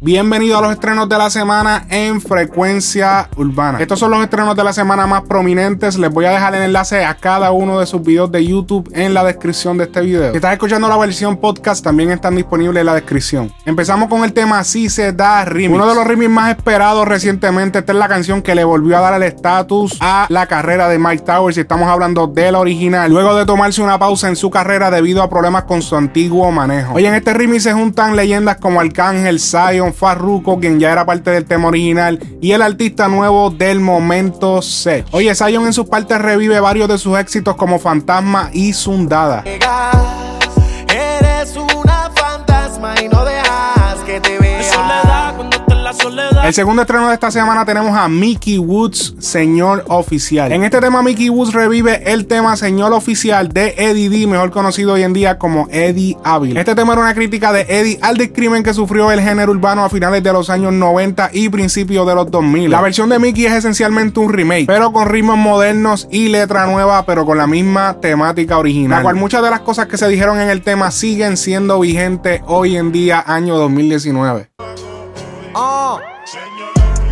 Bienvenido a los estrenos de la semana en Frecuencia Urbana. Estos son los estrenos de la semana más prominentes. Les voy a dejar el enlace a cada uno de sus videos de YouTube en la descripción de este video. Si estás escuchando la versión podcast, también están disponibles en la descripción. Empezamos con el tema Si se da remix. Uno de los remix más esperados recientemente. Esta es la canción que le volvió a dar el estatus a la carrera de Mike Towers. Y estamos hablando de la original. Luego de tomarse una pausa en su carrera debido a problemas con su antiguo manejo. Hoy en este remix se juntan leyendas como Arcángel, Zion, Farruko, quien ya era parte del tema original, y el artista nuevo del momento Sech. Oye, Zion en sus partes revive varios de sus éxitos como Fantasma y Sundada. El segundo estreno de esta semana tenemos a Mickey Woods, Señor Oficial. En este tema, Mickey Woods revive el tema Señor Oficial de Eddie D, mejor conocido hoy en día como Eddie Ávila. Este tema era una crítica de Eddie al discrimen que sufrió el género urbano a finales de los años 90 y principios de los 2000. La versión de Mickey es esencialmente un remake, pero con ritmos modernos y letra nueva, pero con la misma temática original. La cual muchas de las cosas que se dijeron en el tema siguen siendo vigentes hoy en día, año 2019. Oh.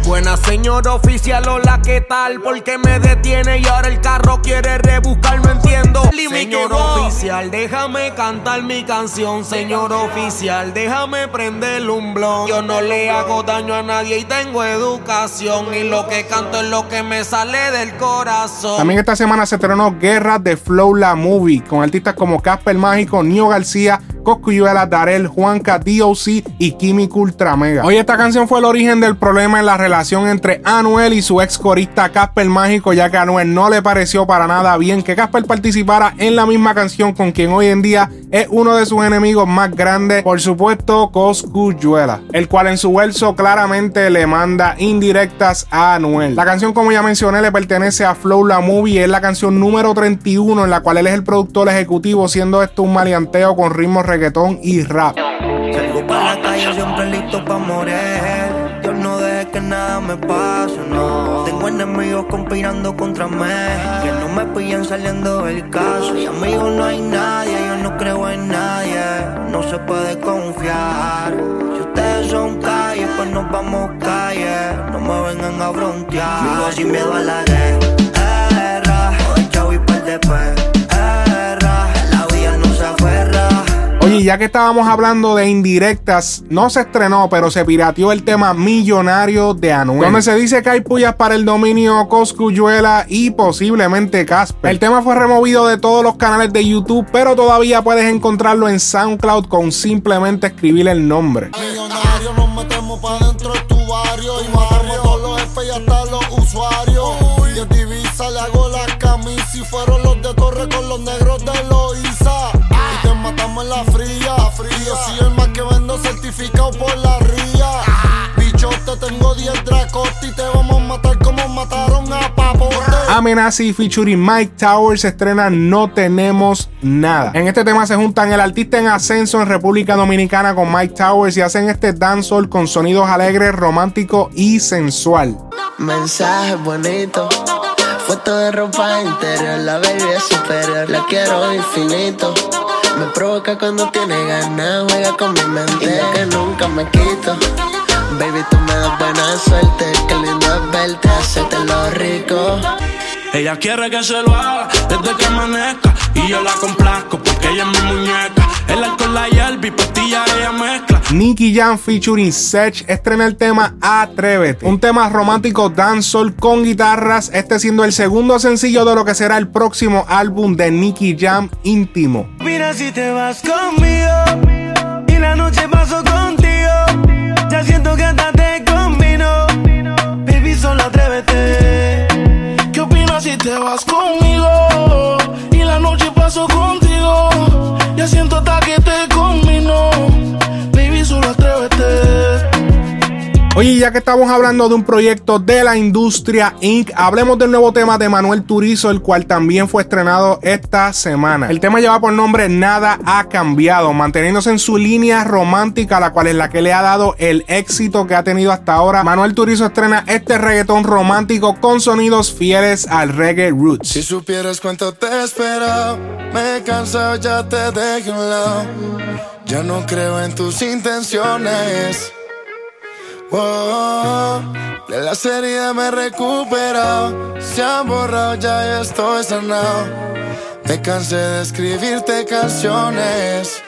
Buena señor oficial, hola, ¿qué tal? ¿Por qué me detiene y ahora el carro quiere rebuscar? No entiendo. Señor oficial, déjame cantar mi canción. Señor oficial, déjame prender un blog. Yo no le hago daño a nadie y tengo educación. Y lo que canto es lo que me sale del corazón. También esta semana se estrenó Guerra de Flow La Movie con artistas como Casper Mágico, Nio García, Coscuyuela, Darel, Juanca, DOC y Químico Ultramega. Hoy esta canción fue el origen del problema en la relación entre Anuel y su ex corista Casper Mágico, ya que a Anuel no le pareció para nada bien que Casper participara en la misma canción con quien hoy en día es uno de sus enemigos más grandes, por supuesto Coscuyuela, el cual en su verso claramente le manda indirectas a Anuel. La canción, como ya mencioné, le pertenece a Flow La Movie, es la canción número 31 en la cual él es el productor ejecutivo, siendo esto un maleanteo con ritmos reggaetón y rap. La calle morir. Que nada me pase, no. Tengo enemigos conspirando contra mí. Que no me pillan saliendo del caso. Y amigos no hay nadie, yo no creo en nadie. No se puede confiar. Si ustedes son calles, pues nos vamos calle. No me vengan a frontear. Vivo sin miedo a la guerra. Hoy chavo y par de. Ya que estábamos hablando de indirectas, no se estrenó, pero se pirateó el tema Millonario de Anuel, donde se dice que hay pullas para el dominio Coscuyuela y posiblemente Casper. El tema fue removido de todos los canales de YouTube, pero todavía puedes encontrarlo en SoundCloud con simplemente escribir el nombre. Millonario, nos metemos pa' dentro de tu barrio y matamos todos los jefes y hasta los usuarios. Y en divisa le hago la camisa y fueron los de Torre con los negros de Loiza. Matamos en la fría. Y yo soy el más que vendo certificado por la ría. Bicho, te tengo 10 dracotes y te vamos a matar como mataron a Papote. Amenazi featuring Mike Towers se estrena No Tenemos Nada. En este tema se juntan el artista en ascenso en República Dominicana con Mike Towers y hacen este dancehall con sonidos alegres, romántico y sensual. Mensaje bonito. Foto de ropa interior, la baby es superior, la quiero infinito. Provoca cuando tiene ganas, juega con mi mente que nunca me quito. Baby, tú me das buena suerte, qué lindo es verte, hacerte lo rico. Ella quiere que se lo haga desde que amanezca Y yo la complazco porque ella es mi muñeca El alcohol, la hierba y pastilla ella mezcla Nicky Jam featuring Sech estrena el tema Atrévete, un tema romántico dancehall con guitarras, este siendo el segundo sencillo de lo que será el próximo álbum de Nicky Jam íntimo. Mira si te vas conmigo y la noche paso contigo. Ya siento que Oye, ya que estamos hablando de un proyecto de la industria Inc., hablemos del nuevo tema de Manuel Turizo, el cual también fue estrenado esta semana. El tema lleva por nombre Nada ha cambiado, manteniéndose en su línea romántica, la cual es la que le ha dado el éxito que ha tenido hasta ahora. Manuel Turizo estrena este reggaetón romántico con sonidos fieles al reggae roots. Si supieras cuánto te he esperado, me he cansado, ya te dejé un lado. Ya no creo en tus intenciones. Oh, de la serie me he recuperado. Se han borrado, ya yo estoy sanado. Me cansé de escribirte canciones.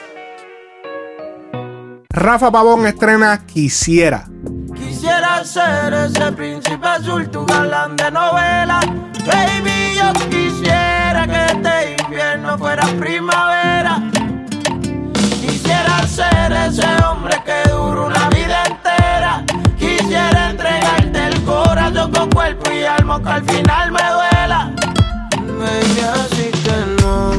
Rafa Pavón estrena Quisiera. Quisiera ser ese príncipe azul, tu galán de novela. Al final me duela. Baby, así que no,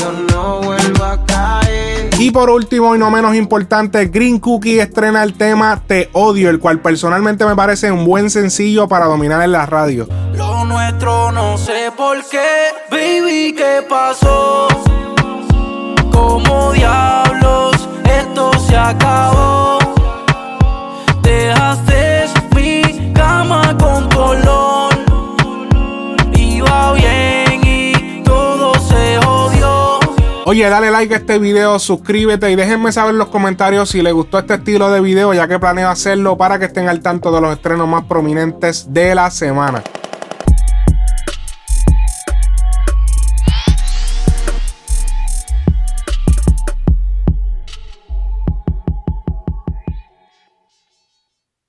yo no vuelvo a caer. Y por último y no menos importante, Green Cookie estrena el tema Te Odio, el cual personalmente me parece un buen sencillo para dominar en la radio. Lo nuestro no sé por qué, baby, ¿qué pasó? Oye, dale like a este video, suscríbete y déjenme saber en los comentarios si les gustó este estilo de video, ya que planeo hacerlo para que estén al tanto de los estrenos más prominentes de la semana.